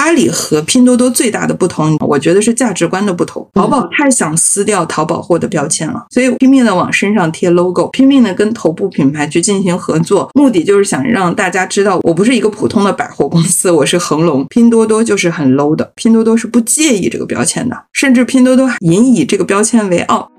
阿里和拼多多最大的不同，我觉得是价值观的不同。淘宝太想撕掉淘宝货的标签了，所以拼命的往身上贴 logo，拼命的跟头部品牌去进行合作，目的就是想让大家知道我不是一个普通的百货公司，我是恒隆。拼多多就是很 low 的，拼多多是不介意这个标签的，甚至拼多多引以这个标签为傲。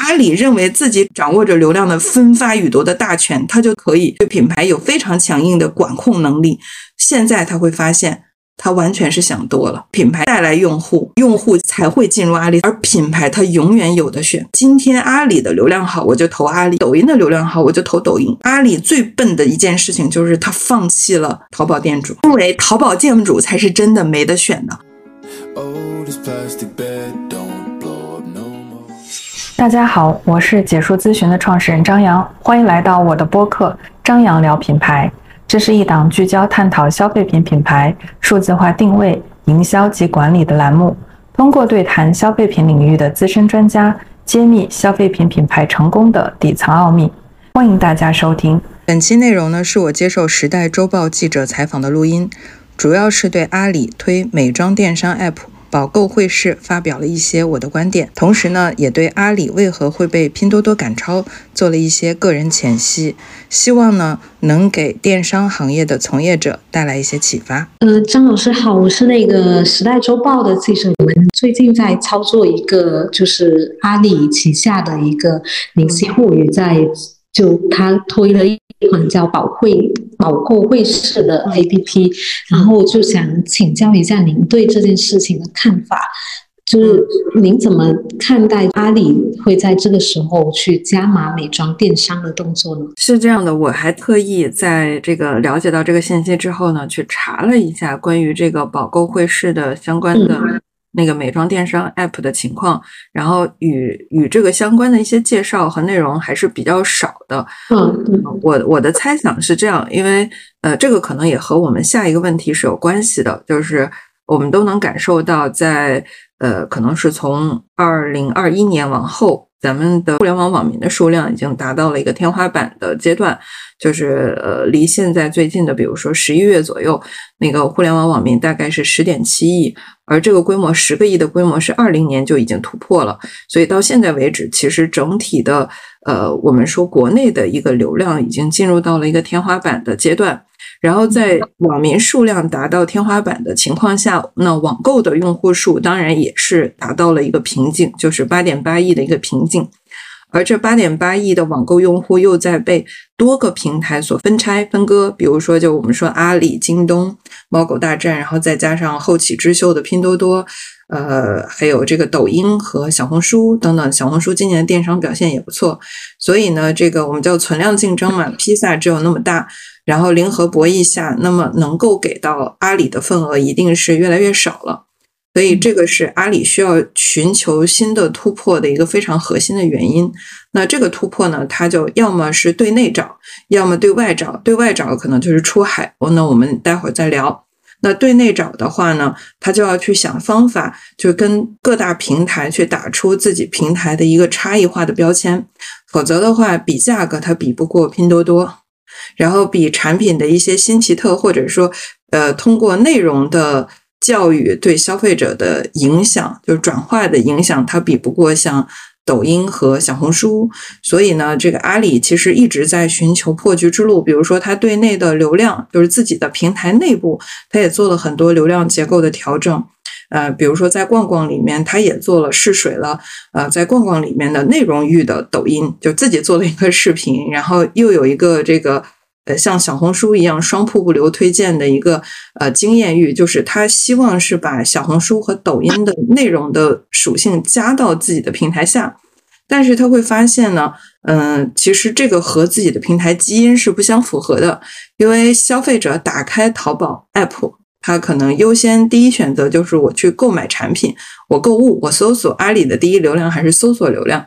阿里认为自己掌握着流量的分发与夺的大权，他就可以对品牌有非常强硬的管控能力。现在他会发现，他完全是想多了。品牌带来用户，用户才会进入阿里，而品牌它永远有的选。今天阿里的流量好，我就投阿里；抖音的流量好，我就投抖音。阿里最笨的一件事情就是他放弃了淘宝店主，因为淘宝店主才是真的没得选的。大家好，我是解说咨询的创始人张扬，欢迎来到我的播客《张扬聊品牌》。这是一档聚焦探讨消费品品牌数字化定位、营销及管理的栏目，通过对谈消费品领域的资深专家，揭秘消费品品牌成功的底层奥秘。欢迎大家收听。本期内容呢，是我接受《时代周报》记者采访的录音，主要是对阿里推美妆电商 App。宝购汇市发表了一些我的观点，同时呢，也对阿里为何会被拼多多赶超做了一些个人浅析，希望呢能给电商行业的从业者带来一些启发。呃，张老师好，我是那个时代周报的记者，我们最近在操作一个就是阿里旗下的一个明星物语，在就他推了一。款叫宝汇宝购汇市的 APP，然后就想请教一下您对这件事情的看法，就是您怎么看待阿里会在这个时候去加码美妆电商的动作呢？是这样的，我还特意在这个了解到这个信息之后呢，去查了一下关于这个宝购汇市的相关的。那个美妆电商 App 的情况，然后与与这个相关的一些介绍和内容还是比较少的。嗯，我我的猜想是这样，因为呃，这个可能也和我们下一个问题是有关系的，就是我们都能感受到，在呃，可能是从二零二一年往后。咱们的互联网网民的数量已经达到了一个天花板的阶段，就是呃，离现在最近的，比如说十一月左右，那个互联网网民大概是十点七亿，而这个规模十个亿的规模是二零年就已经突破了，所以到现在为止，其实整体的呃，我们说国内的一个流量已经进入到了一个天花板的阶段。然后在网民数量达到天花板的情况下，那网购的用户数当然也是达到了一个瓶颈，就是八点八亿的一个瓶颈。而这八点八亿的网购用户又在被多个平台所分拆分割，比如说就我们说阿里、京东、猫狗大战，然后再加上后起之秀的拼多多，呃，还有这个抖音和小红书等等。小红书今年的电商表现也不错，所以呢，这个我们叫存量竞争嘛，披萨只有那么大。然后零和博弈下，那么能够给到阿里的份额一定是越来越少了，所以这个是阿里需要寻求新的突破的一个非常核心的原因。那这个突破呢，它就要么是对内找，要么对外找。对外找可能就是出海，哦那我们待会儿再聊。那对内找的话呢，他就要去想方法，就跟各大平台去打出自己平台的一个差异化的标签，否则的话，比价格它比不过拼多多。然后比产品的一些新奇特，或者说，呃，通过内容的教育对消费者的影响，就是转化的影响，它比不过像抖音和小红书。所以呢，这个阿里其实一直在寻求破局之路。比如说，它对内的流量，就是自己的平台内部，它也做了很多流量结构的调整。呃，比如说在逛逛里面，他也做了试水了。呃，在逛逛里面的内容域的抖音，就自己做了一个视频，然后又有一个这个呃像小红书一样双瀑布流推荐的一个呃经验域，就是他希望是把小红书和抖音的内容的属性加到自己的平台下，但是他会发现呢，嗯，其实这个和自己的平台基因是不相符合的，因为消费者打开淘宝 app。他可能优先第一选择就是我去购买产品，我购物，我搜索阿里的第一流量还是搜索流量，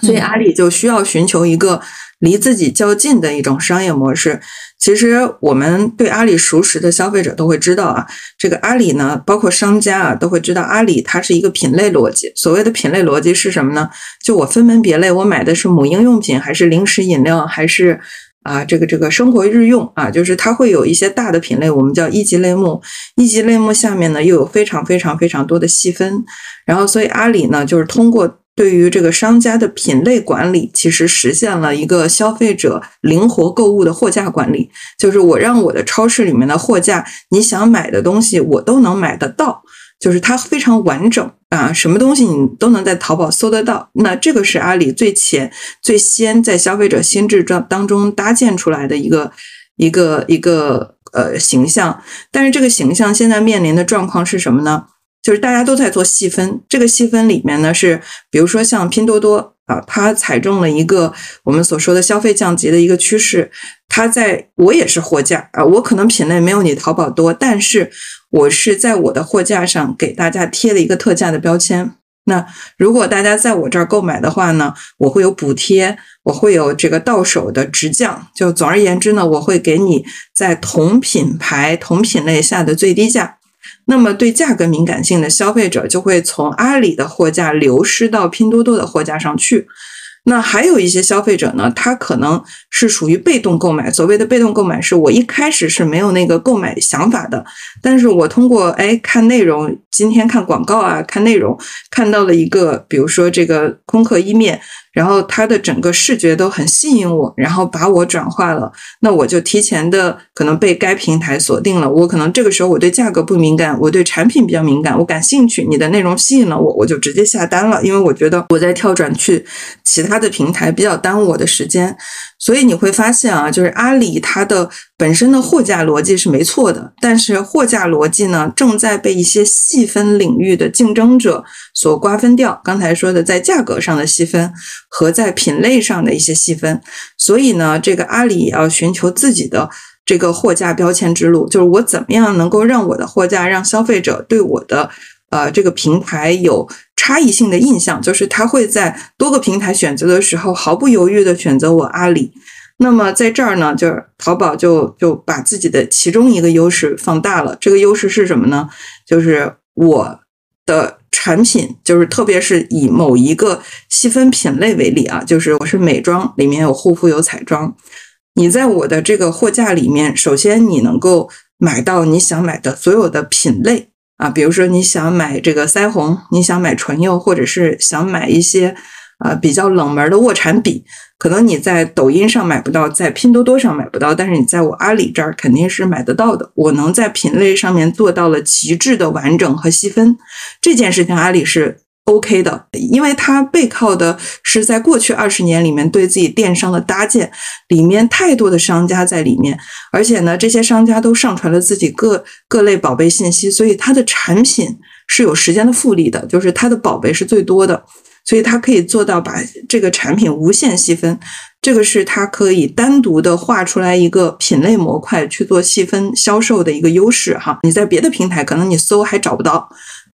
所以阿里就需要寻求一个离自己较近的一种商业模式。其实我们对阿里熟识的消费者都会知道啊，这个阿里呢，包括商家啊，都会知道阿里它是一个品类逻辑。所谓的品类逻辑是什么呢？就我分门别类，我买的是母婴用品，还是零食饮料，还是？啊，这个这个生活日用啊，就是它会有一些大的品类，我们叫一级类目。一级类目下面呢，又有非常非常非常多的细分。然后，所以阿里呢，就是通过对于这个商家的品类管理，其实实现了一个消费者灵活购物的货架管理。就是我让我的超市里面的货架，你想买的东西，我都能买得到。就是它非常完整啊，什么东西你都能在淘宝搜得到。那这个是阿里最前、最先在消费者心智当当中搭建出来的一个一个一个呃形象。但是这个形象现在面临的状况是什么呢？就是大家都在做细分，这个细分里面呢是，比如说像拼多多啊，它踩中了一个我们所说的消费降级的一个趋势。它在我也是货架啊，我可能品类没有你淘宝多，但是。我是在我的货架上给大家贴了一个特价的标签。那如果大家在我这儿购买的话呢，我会有补贴，我会有这个到手的直降。就总而言之呢，我会给你在同品牌、同品类下的最低价。那么对价格敏感性的消费者就会从阿里的货架流失到拼多多的货架上去。那还有一些消费者呢，他可能是属于被动购买。所谓的被动购买，是我一开始是没有那个购买想法的，但是我通过哎看内容，今天看广告啊，看内容看到了一个，比如说这个空客一面。然后它的整个视觉都很吸引我，然后把我转化了，那我就提前的可能被该平台锁定了。我可能这个时候我对价格不敏感，我对产品比较敏感，我感兴趣，你的内容吸引了我，我就直接下单了，因为我觉得我在跳转去其他的平台比较耽误我的时间。所以你会发现啊，就是阿里它的本身的货架逻辑是没错的，但是货架逻辑呢正在被一些细分领域的竞争者所瓜分掉。刚才说的在价格上的细分和在品类上的一些细分，所以呢，这个阿里也要寻求自己的这个货架标签之路，就是我怎么样能够让我的货架让消费者对我的呃这个平台有。差异性的印象就是他会在多个平台选择的时候毫不犹豫的选择我阿里。那么在这儿呢，就是淘宝就就把自己的其中一个优势放大了。这个优势是什么呢？就是我的产品，就是特别是以某一个细分品类为例啊，就是我是美妆，里面有护肤有彩妆。你在我的这个货架里面，首先你能够买到你想买的所有的品类。啊，比如说你想买这个腮红，你想买唇釉，或者是想买一些啊比较冷门的卧蚕笔，可能你在抖音上买不到，在拼多多上买不到，但是你在我阿里这儿肯定是买得到的。我能在品类上面做到了极致的完整和细分，这件事情阿里是。OK 的，因为它背靠的是在过去二十年里面对自己电商的搭建，里面太多的商家在里面，而且呢，这些商家都上传了自己各各类宝贝信息，所以它的产品是有时间的复利的，就是它的宝贝是最多的，所以它可以做到把这个产品无限细分，这个是它可以单独的画出来一个品类模块去做细分销售的一个优势哈。你在别的平台可能你搜还找不到。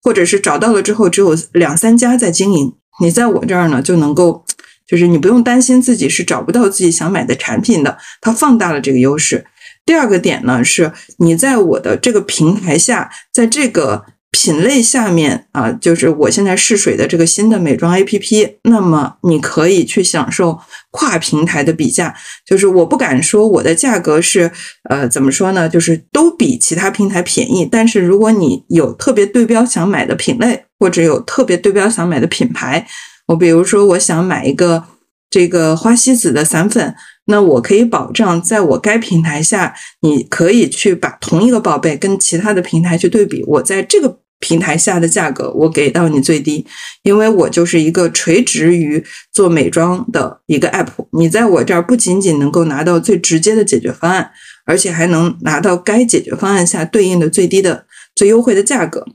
或者是找到了之后，只有两三家在经营，你在我这儿呢，就能够，就是你不用担心自己是找不到自己想买的产品的，它放大了这个优势。第二个点呢，是你在我的这个平台下，在这个。品类下面啊，就是我现在试水的这个新的美妆 APP，那么你可以去享受跨平台的比价。就是我不敢说我的价格是呃怎么说呢，就是都比其他平台便宜。但是如果你有特别对标想买的品类，或者有特别对标想买的品牌，我比如说我想买一个这个花西子的散粉，那我可以保障在我该平台下，你可以去把同一个宝贝跟其他的平台去对比，我在这个。平台下的价格我给到你最低，因为我就是一个垂直于做美妆的一个 app。你在我这儿不仅仅能够拿到最直接的解决方案，而且还能拿到该解决方案下对应的最低的、最优惠的价格。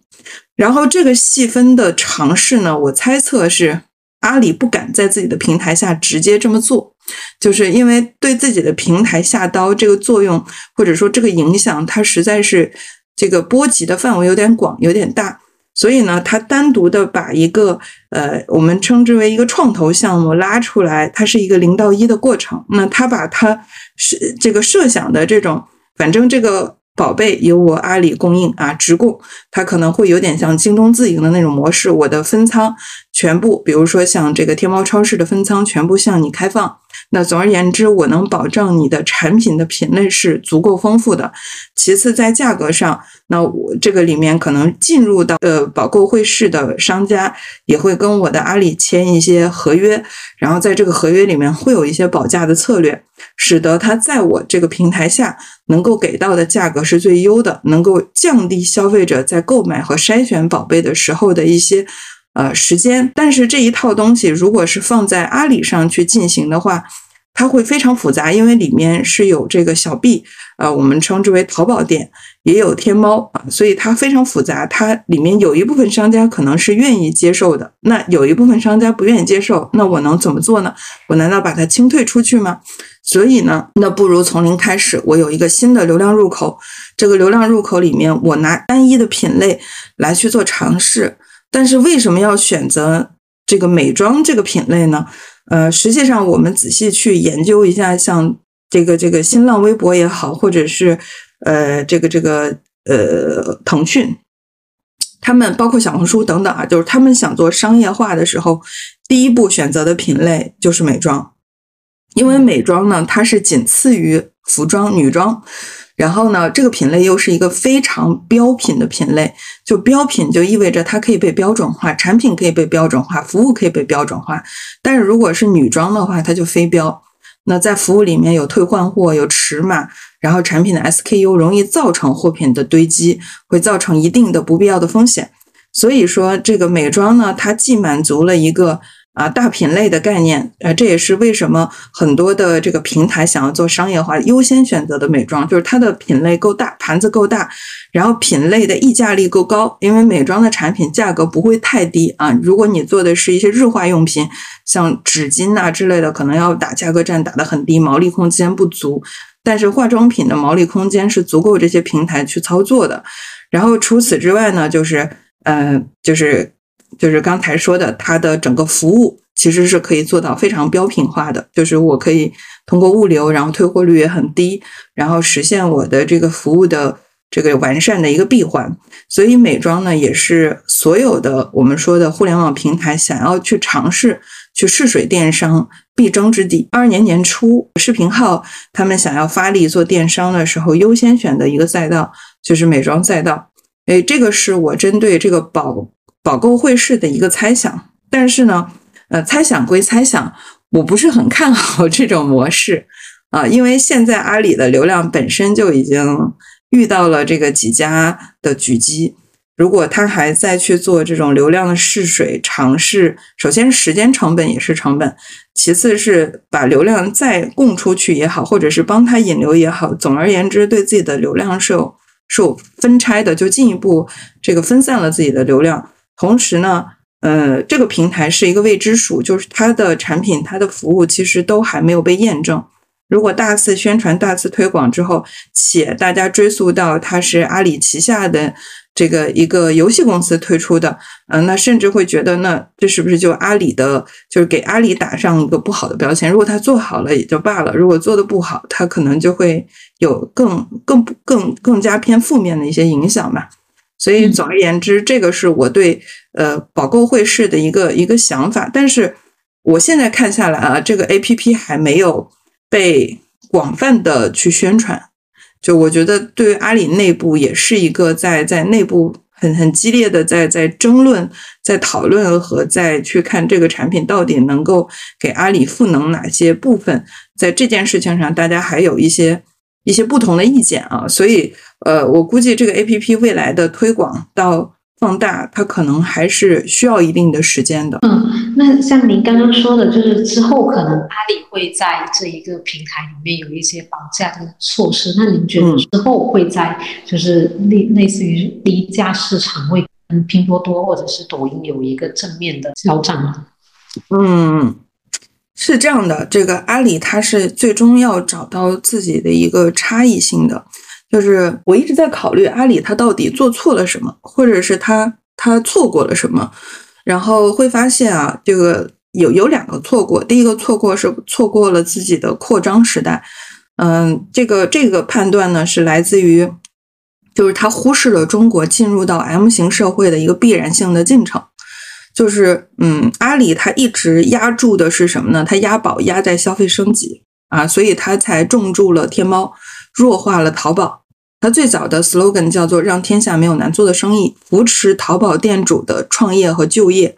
然后这个细分的尝试呢，我猜测是阿里不敢在自己的平台下直接这么做，就是因为对自己的平台下刀这个作用或者说这个影响，它实在是。这个波及的范围有点广，有点大，所以呢，它单独的把一个呃，我们称之为一个创投项目拉出来，它是一个零到一的过程。那它把它是这个设想的这种，反正这个宝贝由我阿里供应啊，直供，它可能会有点像京东自营的那种模式，我的分仓全部，比如说像这个天猫超市的分仓全部向你开放。那总而言之，我能保证你的产品的品类是足够丰富的。其次，在价格上，那我这个里面可能进入到呃保购会市的商家也会跟我的阿里签一些合约，然后在这个合约里面会有一些保价的策略，使得它在我这个平台下能够给到的价格是最优的，能够降低消费者在购买和筛选宝贝的时候的一些。呃，时间，但是这一套东西如果是放在阿里上去进行的话，它会非常复杂，因为里面是有这个小 B，呃，我们称之为淘宝店，也有天猫啊，所以它非常复杂。它里面有一部分商家可能是愿意接受的，那有一部分商家不愿意接受，那我能怎么做呢？我难道把它清退出去吗？所以呢，那不如从零开始，我有一个新的流量入口，这个流量入口里面，我拿单一的品类来去做尝试。但是为什么要选择这个美妆这个品类呢？呃，实际上我们仔细去研究一下，像这个这个新浪微博也好，或者是呃这个这个呃腾讯，他们包括小红书等等啊，就是他们想做商业化的时候，第一步选择的品类就是美妆，因为美妆呢，它是仅次于服装、女装。然后呢，这个品类又是一个非常标品的品类，就标品就意味着它可以被标准化，产品可以被标准化，服务可以被标准化。但是如果是女装的话，它就非标。那在服务里面有退换货，有尺码，然后产品的 SKU 容易造成货品的堆积，会造成一定的不必要的风险。所以说，这个美妆呢，它既满足了一个。啊，大品类的概念，呃，这也是为什么很多的这个平台想要做商业化，优先选择的美妆，就是它的品类够大，盘子够大，然后品类的溢价力够高。因为美妆的产品价格不会太低啊，如果你做的是一些日化用品，像纸巾呐之类的，可能要打价格战打得很低，毛利空间不足。但是化妆品的毛利空间是足够这些平台去操作的。然后除此之外呢，就是，呃，就是。就是刚才说的，它的整个服务其实是可以做到非常标品化的。就是我可以通过物流，然后退货率也很低，然后实现我的这个服务的这个完善的一个闭环。所以美妆呢，也是所有的我们说的互联网平台想要去尝试去试水电商必争之地。二二年年初，视频号他们想要发力做电商的时候，优先选的一个赛道就是美妆赛道。诶，这个是我针对这个宝。保购会是的一个猜想，但是呢，呃，猜想归猜想，我不是很看好这种模式。啊，因为现在阿里的流量本身就已经遇到了这个几家的狙击，如果他还在去做这种流量的试水尝试，首先时间成本也是成本，其次是把流量再供出去也好，或者是帮他引流也好，总而言之，对自己的流量是有是有分拆的，就进一步这个分散了自己的流量。同时呢，呃，这个平台是一个未知数，就是它的产品、它的服务其实都还没有被验证。如果大肆宣传、大肆推广之后，且大家追溯到它是阿里旗下的这个一个游戏公司推出的，嗯，那甚至会觉得，那这是不是就阿里的，就是给阿里打上一个不好的标签？如果他做好了也就罢了，如果做的不好，他可能就会有更更更更加偏负面的一些影响吧。所以总而言之，这个是我对呃保购会市的一个一个想法。但是我现在看下来啊，这个 A P P 还没有被广泛的去宣传。就我觉得，对于阿里内部也是一个在在内部很很激烈的在在争论、在讨论和在去看这个产品到底能够给阿里赋能哪些部分。在这件事情上，大家还有一些一些不同的意见啊，所以。呃，我估计这个 A P P 未来的推广到放大，它可能还是需要一定的时间的。嗯，那像您刚刚说的，就是之后可能阿里会在这一个平台里面有一些绑架的措施。那您觉得之后会在就是类类似于低价市场会跟拼多多或者是抖音有一个正面的交战吗？嗯，是这样的，这个阿里它是最终要找到自己的一个差异性的。就是我一直在考虑阿里它到底做错了什么，或者是它它错过了什么，然后会发现啊，这个有有两个错过。第一个错过是错过了自己的扩张时代，嗯，这个这个判断呢是来自于，就是它忽视了中国进入到 M 型社会的一个必然性的进程。就是嗯，阿里它一直压住的是什么呢？它押宝压在消费升级啊，所以它才重注了天猫，弱化了淘宝。它最早的 slogan 叫做“让天下没有难做的生意”，扶持淘宝店主的创业和就业。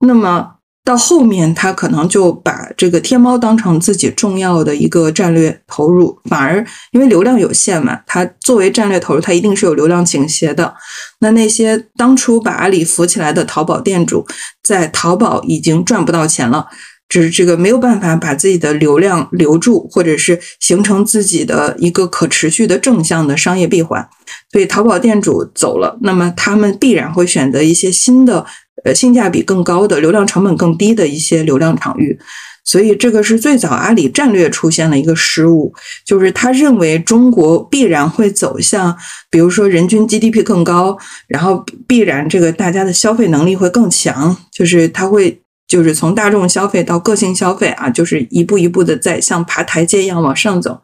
那么到后面，他可能就把这个天猫当成自己重要的一个战略投入，反而因为流量有限嘛，它作为战略投入，它一定是有流量倾斜的。那那些当初把阿里扶起来的淘宝店主，在淘宝已经赚不到钱了。只是这个没有办法把自己的流量留住，或者是形成自己的一个可持续的正向的商业闭环，所以淘宝店主走了，那么他们必然会选择一些新的，呃，性价比更高的、流量成本更低的一些流量场域。所以这个是最早阿里战略出现了一个失误，就是他认为中国必然会走向，比如说人均 GDP 更高，然后必然这个大家的消费能力会更强，就是他会。就是从大众消费到个性消费啊，就是一步一步的在像爬台阶一样往上走，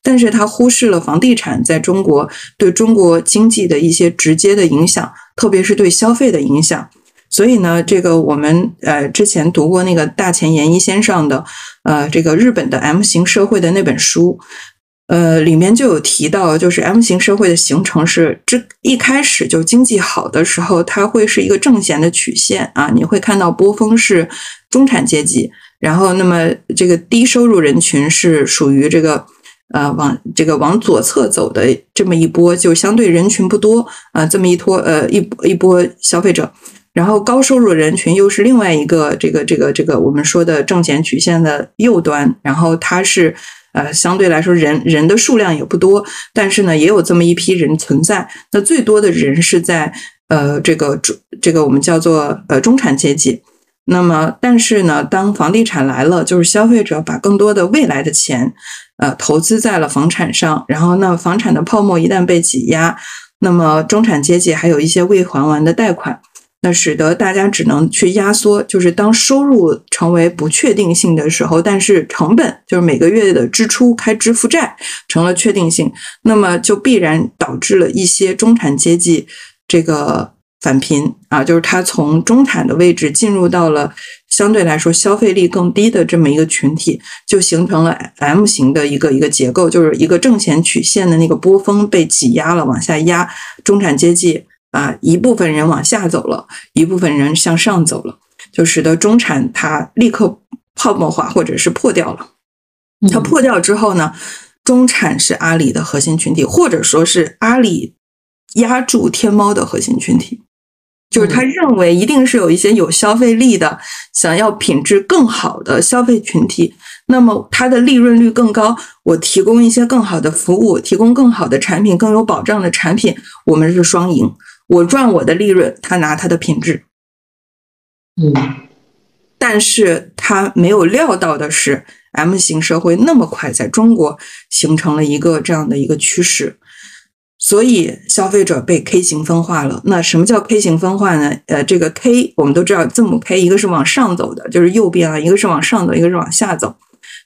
但是他忽视了房地产在中国对中国经济的一些直接的影响，特别是对消费的影响。所以呢，这个我们呃之前读过那个大前研一先生的呃这个日本的 M 型社会的那本书。呃，里面就有提到，就是 M 型社会的形成是，这一开始就经济好的时候，它会是一个正弦的曲线啊，你会看到波峰是中产阶级，然后那么这个低收入人群是属于这个呃往这个往左侧走的这么一波，就相对人群不多啊，这么一托呃一一波消费者，然后高收入人群又是另外一个这个这个这个我们说的正弦曲线的右端，然后它是。呃，相对来说，人人的数量也不多，但是呢，也有这么一批人存在。那最多的人是在呃这个中这个我们叫做呃中产阶级。那么，但是呢，当房地产来了，就是消费者把更多的未来的钱呃投资在了房产上，然后那房产的泡沫一旦被挤压，那么中产阶级还有一些未还完的贷款。那使得大家只能去压缩，就是当收入成为不确定性的时候，但是成本就是每个月的支出开支负债成了确定性，那么就必然导致了一些中产阶级这个返贫啊，就是他从中产的位置进入到了相对来说消费力更低的这么一个群体，就形成了 M 型的一个一个结构，就是一个正弦曲线的那个波峰被挤压了，往下压，中产阶级。啊，一部分人往下走了，一部分人向上走了，就使得中产它立刻泡沫化或者是破掉了。它破掉之后呢，中产是阿里的核心群体，或者说是阿里压住天猫的核心群体。就是他认为一定是有一些有消费力的、想要品质更好的消费群体，那么它的利润率更高。我提供一些更好的服务，提供更好的产品，更有保障的产品，我们是双赢。我赚我的利润，他拿他的品质，嗯，但是他没有料到的是，M 型社会那么快在中国形成了一个这样的一个趋势，所以消费者被 K 型分化了。那什么叫 K 型分化呢？呃，这个 K 我们都知道，字母 K 一个是往上走的，就是右边啊；一个是往上走，一个是往下走。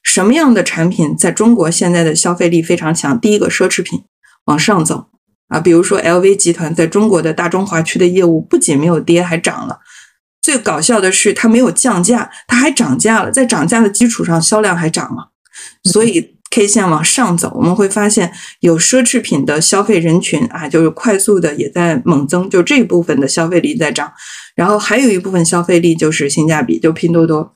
什么样的产品在中国现在的消费力非常强？第一个，奢侈品往上走。啊，比如说 LV 集团在中国的大中华区的业务不仅没有跌，还涨了。最搞笑的是，它没有降价，它还涨价了。在涨价的基础上，销量还涨了。所以 K 线往上走，我们会发现有奢侈品的消费人群啊，就是快速的也在猛增，就这一部分的消费力在涨。然后还有一部分消费力就是性价比，就拼多多。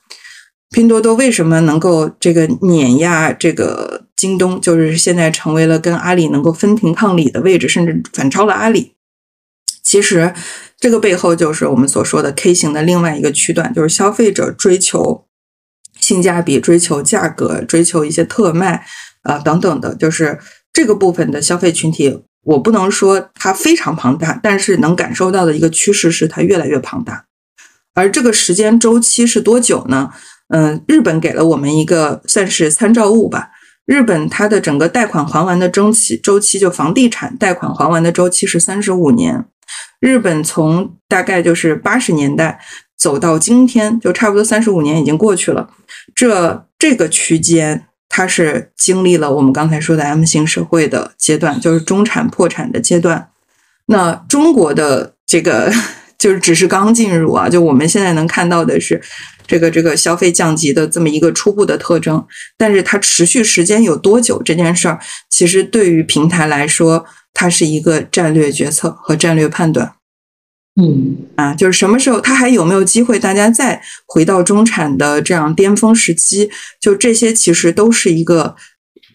拼多多为什么能够这个碾压这个？京东就是现在成为了跟阿里能够分庭抗礼的位置，甚至反超了阿里。其实这个背后就是我们所说的 K 型的另外一个区段，就是消费者追求性价比、追求价格、追求一些特卖啊等等的，就是这个部分的消费群体。我不能说它非常庞大，但是能感受到的一个趋势是它越来越庞大。而这个时间周期是多久呢？嗯，日本给了我们一个算是参照物吧。日本它的整个贷款还完的周期周期，就房地产贷款还完的周期是三十五年。日本从大概就是八十年代走到今天，就差不多三十五年已经过去了。这这个区间，它是经历了我们刚才说的 M 型社会的阶段，就是中产破产的阶段。那中国的这个 就是只是刚进入啊，就我们现在能看到的是这个这个消费降级的这么一个初步的特征，但是它持续时间有多久这件事儿，其实对于平台来说，它是一个战略决策和战略判断。嗯啊，就是什么时候它还有没有机会，大家再回到中产的这样巅峰时期，就这些其实都是一个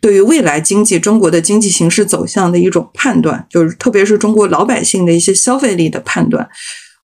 对于未来经济中国的经济形势走向的一种判断，就是特别是中国老百姓的一些消费力的判断。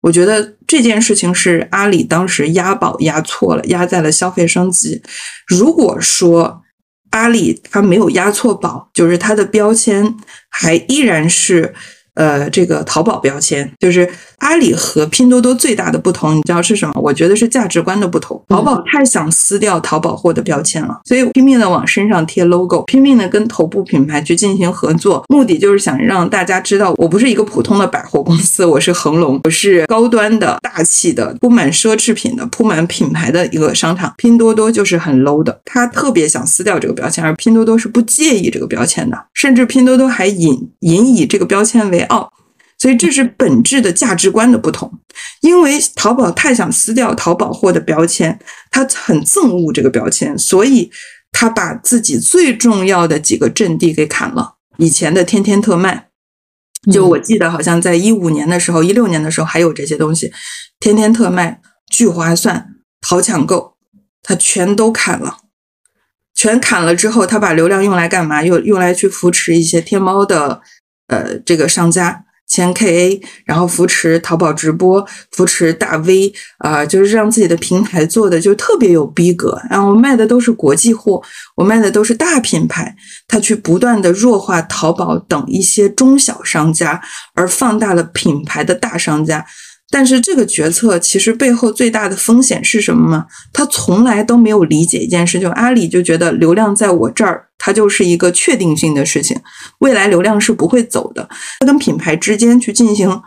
我觉得这件事情是阿里当时押宝押错了，押在了消费升级。如果说阿里它没有押错宝，就是它的标签还依然是。呃，这个淘宝标签就是阿里和拼多多最大的不同，你知道是什么？我觉得是价值观的不同。淘宝太想撕掉淘宝货的标签了，所以拼命的往身上贴 logo，拼命的跟头部品牌去进行合作，目的就是想让大家知道，我不是一个普通的百货公司，我是恒隆，我是高端的、大气的、铺满奢侈品的、铺满品牌的一个商场。拼多多就是很 low 的，他特别想撕掉这个标签，而拼多多是不介意这个标签的，甚至拼多多还引引以这个标签为。傲，所以这是本质的价值观的不同。因为淘宝太想撕掉淘宝货的标签，他很憎恶这个标签，所以他把自己最重要的几个阵地给砍了。以前的天天特卖，就我记得好像在一五年的时候、一六年的时候还有这些东西，天天特卖、聚划算、淘抢购，他全都砍了。全砍了之后，他把流量用来干嘛？用用来去扶持一些天猫的。呃，这个商家签 KA，然后扶持淘宝直播，扶持大 V 啊，就是让自己的平台做的就特别有逼格。然后卖的都是国际货，我卖的都是大品牌，他去不断的弱化淘宝等一些中小商家，而放大了品牌的大商家。但是这个决策其实背后最大的风险是什么吗？他从来都没有理解一件事，就阿里就觉得流量在我这儿，它就是一个确定性的事情，未来流量是不会走的。他跟品牌之间去进行。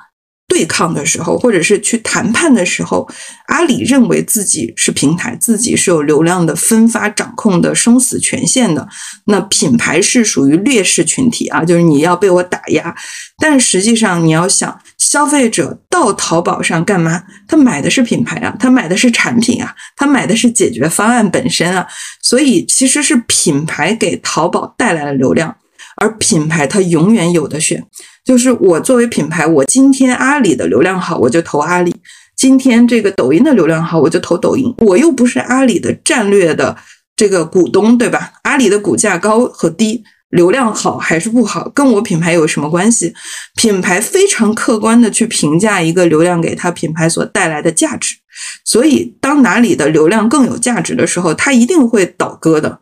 对抗的时候，或者是去谈判的时候，阿里认为自己是平台，自己是有流量的分发、掌控的生死权限的。那品牌是属于劣势群体啊，就是你要被我打压。但实际上，你要想，消费者到淘宝上干嘛？他买的是品牌啊，他买的是产品啊，他买的是解决方案本身啊。所以，其实是品牌给淘宝带来了流量，而品牌它永远有的选。就是我作为品牌，我今天阿里的流量好，我就投阿里；今天这个抖音的流量好，我就投抖音。我又不是阿里的战略的这个股东，对吧？阿里的股价高和低，流量好还是不好，跟我品牌有什么关系？品牌非常客观的去评价一个流量给他品牌所带来的价值，所以当哪里的流量更有价值的时候，他一定会倒戈的。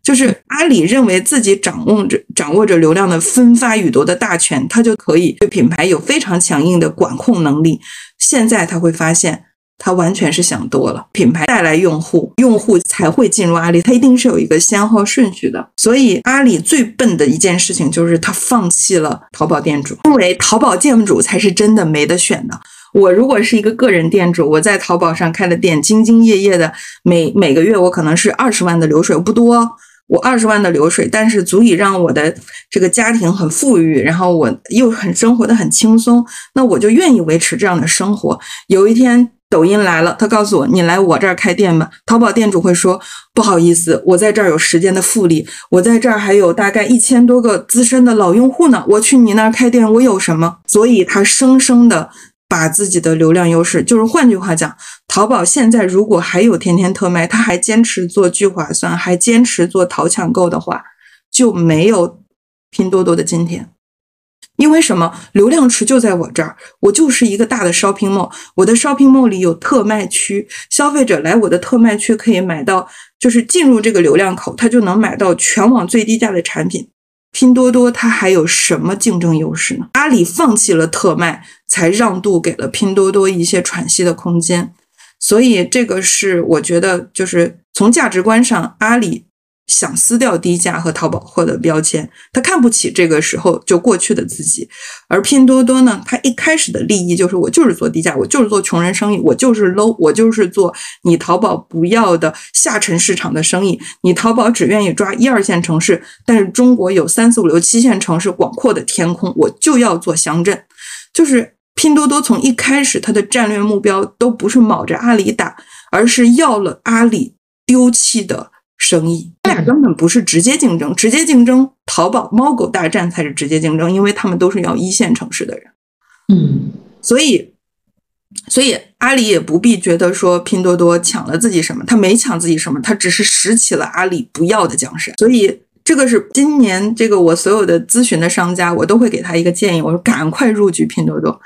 就是阿里认为自己掌握着掌握着流量的分发与夺的大权，他就可以对品牌有非常强硬的管控能力。现在他会发现，他完全是想多了。品牌带来用户，用户才会进入阿里，他一定是有一个先后顺序的。所以阿里最笨的一件事情就是他放弃了淘宝店主，因为淘宝店主才是真的没得选的。我如果是一个个人店主，我在淘宝上开的店，兢兢业业的，每每个月我可能是二十万的流水，不多。我二十万的流水，但是足以让我的这个家庭很富裕，然后我又很生活的很轻松，那我就愿意维持这样的生活。有一天抖音来了，他告诉我你来我这儿开店吧。淘宝店主会说不好意思，我在这儿有时间的复利，我在这儿还有大概一千多个资深的老用户呢。我去你那儿开店，我有什么？所以他生生的。把自己的流量优势，就是换句话讲，淘宝现在如果还有天天特卖，他还坚持做聚划算，还坚持做淘抢购的话，就没有拼多多的今天。因为什么？流量池就在我这儿，我就是一个大的 shopping mall，我的 shopping mall 里有特卖区，消费者来我的特卖区可以买到，就是进入这个流量口，他就能买到全网最低价的产品。拼多多它还有什么竞争优势呢？阿里放弃了特卖，才让渡给了拼多多一些喘息的空间，所以这个是我觉得就是从价值观上，阿里。想撕掉低价和淘宝货的标签，他看不起这个时候就过去的自己。而拼多多呢，它一开始的利益就是我就是做低价，我就是做穷人生意，我就是 low，我就是做你淘宝不要的下沉市场的生意。你淘宝只愿意抓一二线城市，但是中国有三四五六七线城市广阔的天空，我就要做乡镇，就是。拼多多从一开始它的战略目标都不是卯着阿里打，而是要了阿里丢弃的生意。他俩根本不是直接竞争，直接竞争淘宝猫狗大战才是直接竞争，因为他们都是要一线城市的人。嗯，所以。所以阿里也不必觉得说拼多多抢了自己什么，他没抢自己什么，他只是拾起了阿里不要的江山。所以这个是今年这个我所有的咨询的商家，我都会给他一个建议，我说赶快入局拼多多，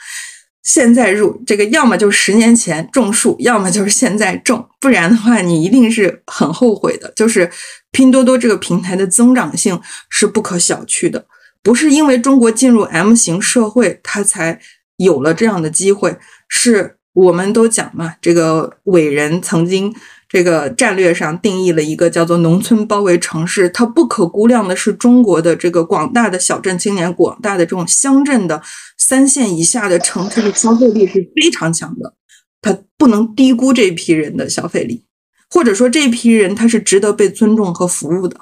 现在入这个要么就十年前种树，要么就是现在种，不然的话你一定是很后悔的。就是拼多多这个平台的增长性是不可小觑的，不是因为中国进入 M 型社会，它才有了这样的机会。是我们都讲嘛，这个伟人曾经这个战略上定义了一个叫做“农村包围城市”，它不可估量的是中国的这个广大的小镇青年，广大的这种乡镇的三线以下的城市的消费力是非常强的，他不能低估这批人的消费力，或者说这批人他是值得被尊重和服务的。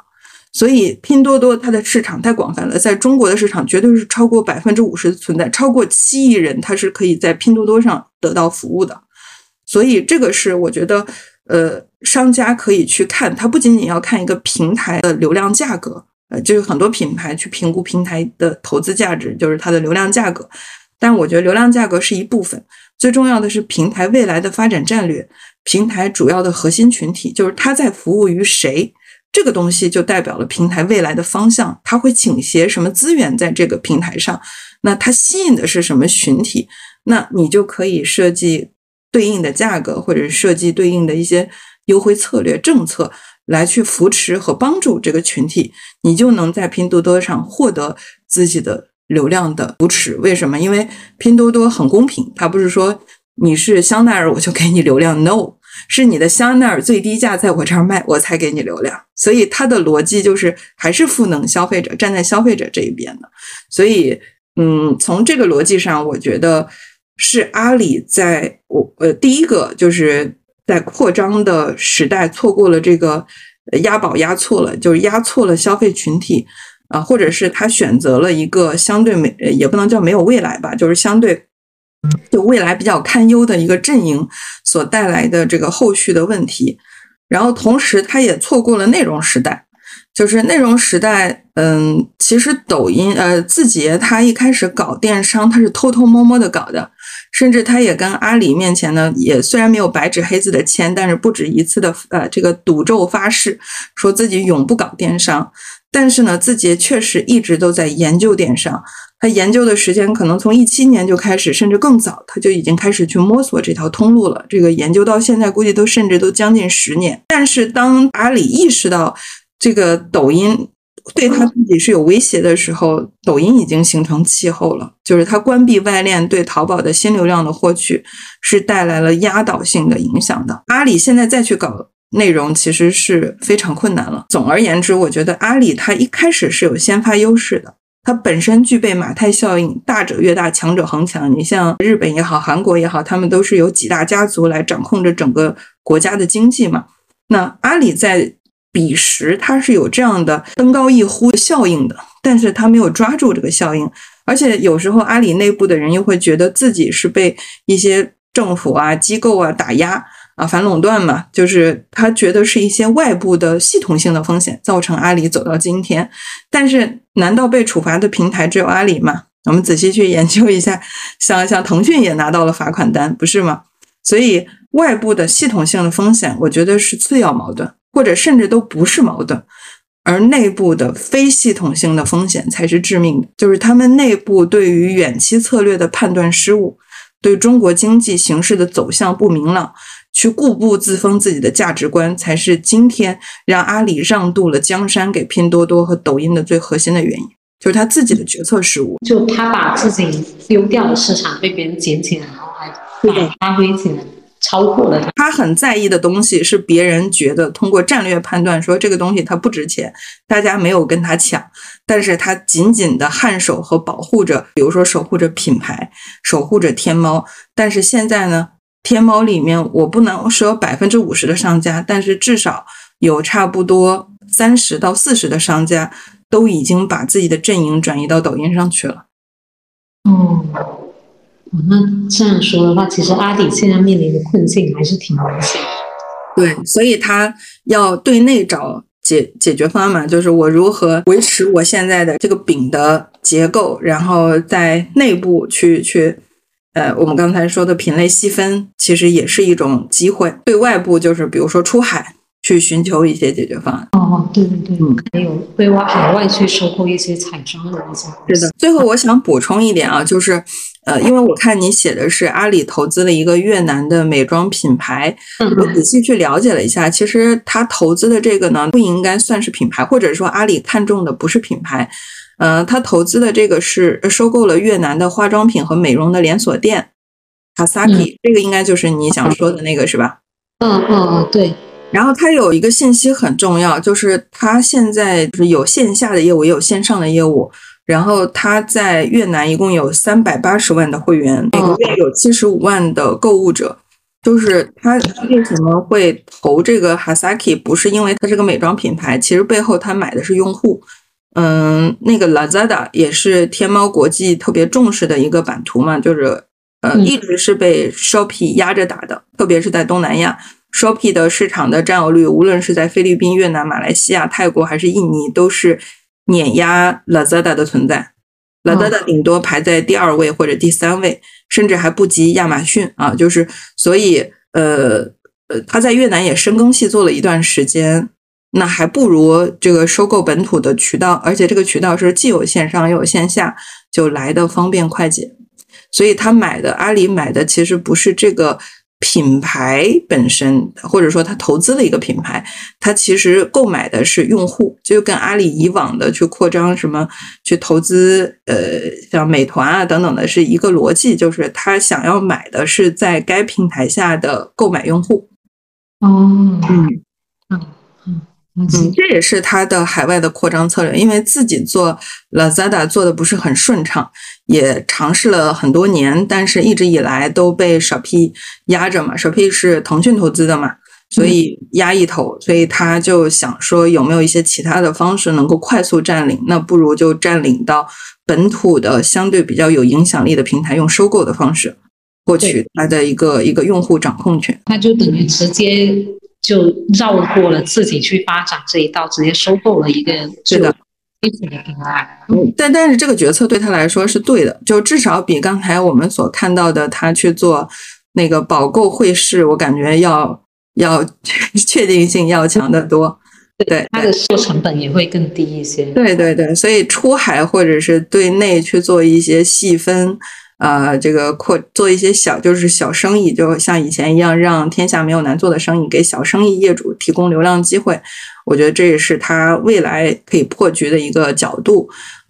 所以，拼多多它的市场太广泛了，在中国的市场绝对是超过百分之五十的存在，超过七亿人，他是可以在拼多多上得到服务的。所以，这个是我觉得，呃，商家可以去看，它不仅仅要看一个平台的流量价格，呃，就是很多品牌去评估平台的投资价值，就是它的流量价格。但我觉得流量价格是一部分，最重要的是平台未来的发展战略，平台主要的核心群体，就是它在服务于谁。这个东西就代表了平台未来的方向，它会倾斜什么资源在这个平台上？那它吸引的是什么群体？那你就可以设计对应的价格，或者设计对应的一些优惠策略、政策，来去扶持和帮助这个群体，你就能在拼多多上获得自己的流量的扶持。为什么？因为拼多多很公平，它不是说你是香奈儿我就给你流量，no。是你的香奈儿最低价在我这儿卖，我才给你流量，所以它的逻辑就是还是赋能消费者，站在消费者这一边的。所以，嗯，从这个逻辑上，我觉得是阿里在我呃第一个就是在扩张的时代错过了这个押宝押错了，就是押错了消费群体啊，或者是他选择了一个相对没也不能叫没有未来吧，就是相对。就未来比较堪忧的一个阵营所带来的这个后续的问题，然后同时他也错过了内容时代，就是内容时代，嗯，其实抖音呃字节它一开始搞电商，它是偷偷摸摸的搞的，甚至他也跟阿里面前呢，也虽然没有白纸黑字的签，但是不止一次的呃这个赌咒发誓，说自己永不搞电商，但是呢，字节确实一直都在研究电商。他研究的时间可能从一七年就开始，甚至更早，他就已经开始去摸索这条通路了。这个研究到现在，估计都甚至都将近十年。但是当阿里意识到这个抖音对他自己是有威胁的时候，抖音已经形成气候了，就是它关闭外链对淘宝的新流量的获取是带来了压倒性的影响的。阿里现在再去搞内容，其实是非常困难了。总而言之，我觉得阿里它一开始是有先发优势的。它本身具备马太效应，大者越大，强者恒强。你像日本也好，韩国也好，他们都是由几大家族来掌控着整个国家的经济嘛。那阿里在彼时，它是有这样的登高一呼效应的，但是它没有抓住这个效应，而且有时候阿里内部的人又会觉得自己是被一些政府啊、机构啊打压。啊，反垄断嘛，就是他觉得是一些外部的系统性的风险造成阿里走到今天。但是，难道被处罚的平台只有阿里吗？我们仔细去研究一下，像像腾讯也拿到了罚款单，不是吗？所以，外部的系统性的风险，我觉得是次要矛盾，或者甚至都不是矛盾，而内部的非系统性的风险才是致命的，就是他们内部对于远期策略的判断失误，对中国经济形势的走向不明朗。去固步自封自己的价值观，才是今天让阿里让渡了江山给拼多多和抖音的最核心的原因，就是他自己的决策失误。就他把自己丢掉的市场被别人捡起来，然后还发挥起来，超过了他。他很在意的东西是别人觉得通过战略判断说这个东西它不值钱，大家没有跟他抢，但是他紧紧的颔首和保护着，比如说守护着品牌，守护着天猫。但是现在呢？天猫里面，我不能说百分之五十的商家，但是至少有差不多三十到四十的商家都已经把自己的阵营转移到抖音上去了。嗯，那这样说的话，其实阿里现在面临的困境还是挺明显。对，所以他要对内找解解决方案嘛，就是我如何维持我现在的这个饼的结构，然后在内部去去，呃，我们刚才说的品类细分，其实也是一种机会。对外部就是比如说出海。去寻求一些解决方案。哦，对对对，嗯，还有对外海外去收购一些彩妆的那些。是的。最后，我想补充一点啊，就是，呃，因为我看你写的是阿里投资了一个越南的美妆品牌，我仔细去了解了一下，其实他投资的这个呢，不应该算是品牌，或者说阿里看中的不是品牌，呃，他投资的这个是收购了越南的化妆品和美容的连锁店，Kasaki，这个应该就是你想说的那个是吧？嗯嗯嗯，对。然后它有一个信息很重要，就是它现在是有线下的业务，也有线上的业务。然后它在越南一共有三百八十万的会员，每个月有七十五万的购物者。就是它为什么会投这个 Hasaki？不是因为它是个美妆品牌，其实背后它买的是用户。嗯，那个 Lazada 也是天猫国际特别重视的一个版图嘛，就是呃一直是被 Shopee 压着打的，特别是在东南亚。Shopee 的市场的占有率，无论是在菲律宾、越南、马来西亚、泰国还是印尼，都是碾压 Lazada 的存在。Lazada 顶多排在第二位或者第三位，甚至还不及亚马逊啊。就是所以，呃呃，他在越南也深耕细作了一段时间，那还不如这个收购本土的渠道，而且这个渠道是既有线上又有线下，就来的方便快捷。所以他买的阿里买的其实不是这个。品牌本身，或者说他投资的一个品牌，他其实购买的是用户，就跟阿里以往的去扩张什么去投资，呃，像美团啊等等的是一个逻辑，就是他想要买的是在该平台下的购买用户。哦，嗯，嗯。嗯，这也是他的海外的扩张策略，因为自己做 Lazada 做的不是很顺畅，也尝试了很多年，但是一直以来都被 Shopee 压着嘛。Shopee 是腾讯投资的嘛，所以压一头，所以他就想说有没有一些其他的方式能够快速占领？那不如就占领到本土的相对比较有影响力的平台，用收购的方式获取它的一个一个用户掌控权。那就等于直接。就绕过了自己去发展这一道，直接收购了一个是的一体的平台。嗯，但但是这个决策对他来说是对的，就至少比刚才我们所看到的他去做那个保购汇市，我感觉要要 确定性要强得多。对，它的做成本也会更低一些。对对对，所以出海或者是对内去做一些细分。呃，这个扩做一些小，就是小生意，就像以前一样，让天下没有难做的生意，给小生意业主提供流量机会。我觉得这也是他未来可以破局的一个角度。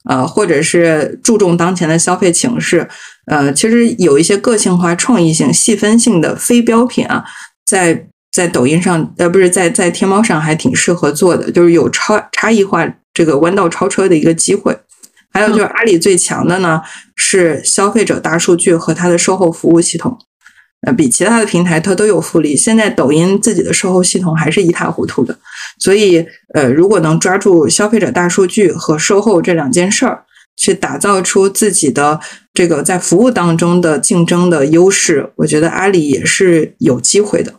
呃，或者是注重当前的消费形势。呃，其实有一些个性化、创意性、细分性的非标品啊，在在抖音上，呃，不是在在天猫上还挺适合做的，就是有超差异化这个弯道超车的一个机会。还有就是阿里最强的呢是消费者大数据和它的售后服务系统，呃，比其他的平台它都有复利。现在抖音自己的售后系统还是一塌糊涂的，所以呃，如果能抓住消费者大数据和售后这两件事儿，去打造出自己的这个在服务当中的竞争的优势，我觉得阿里也是有机会的。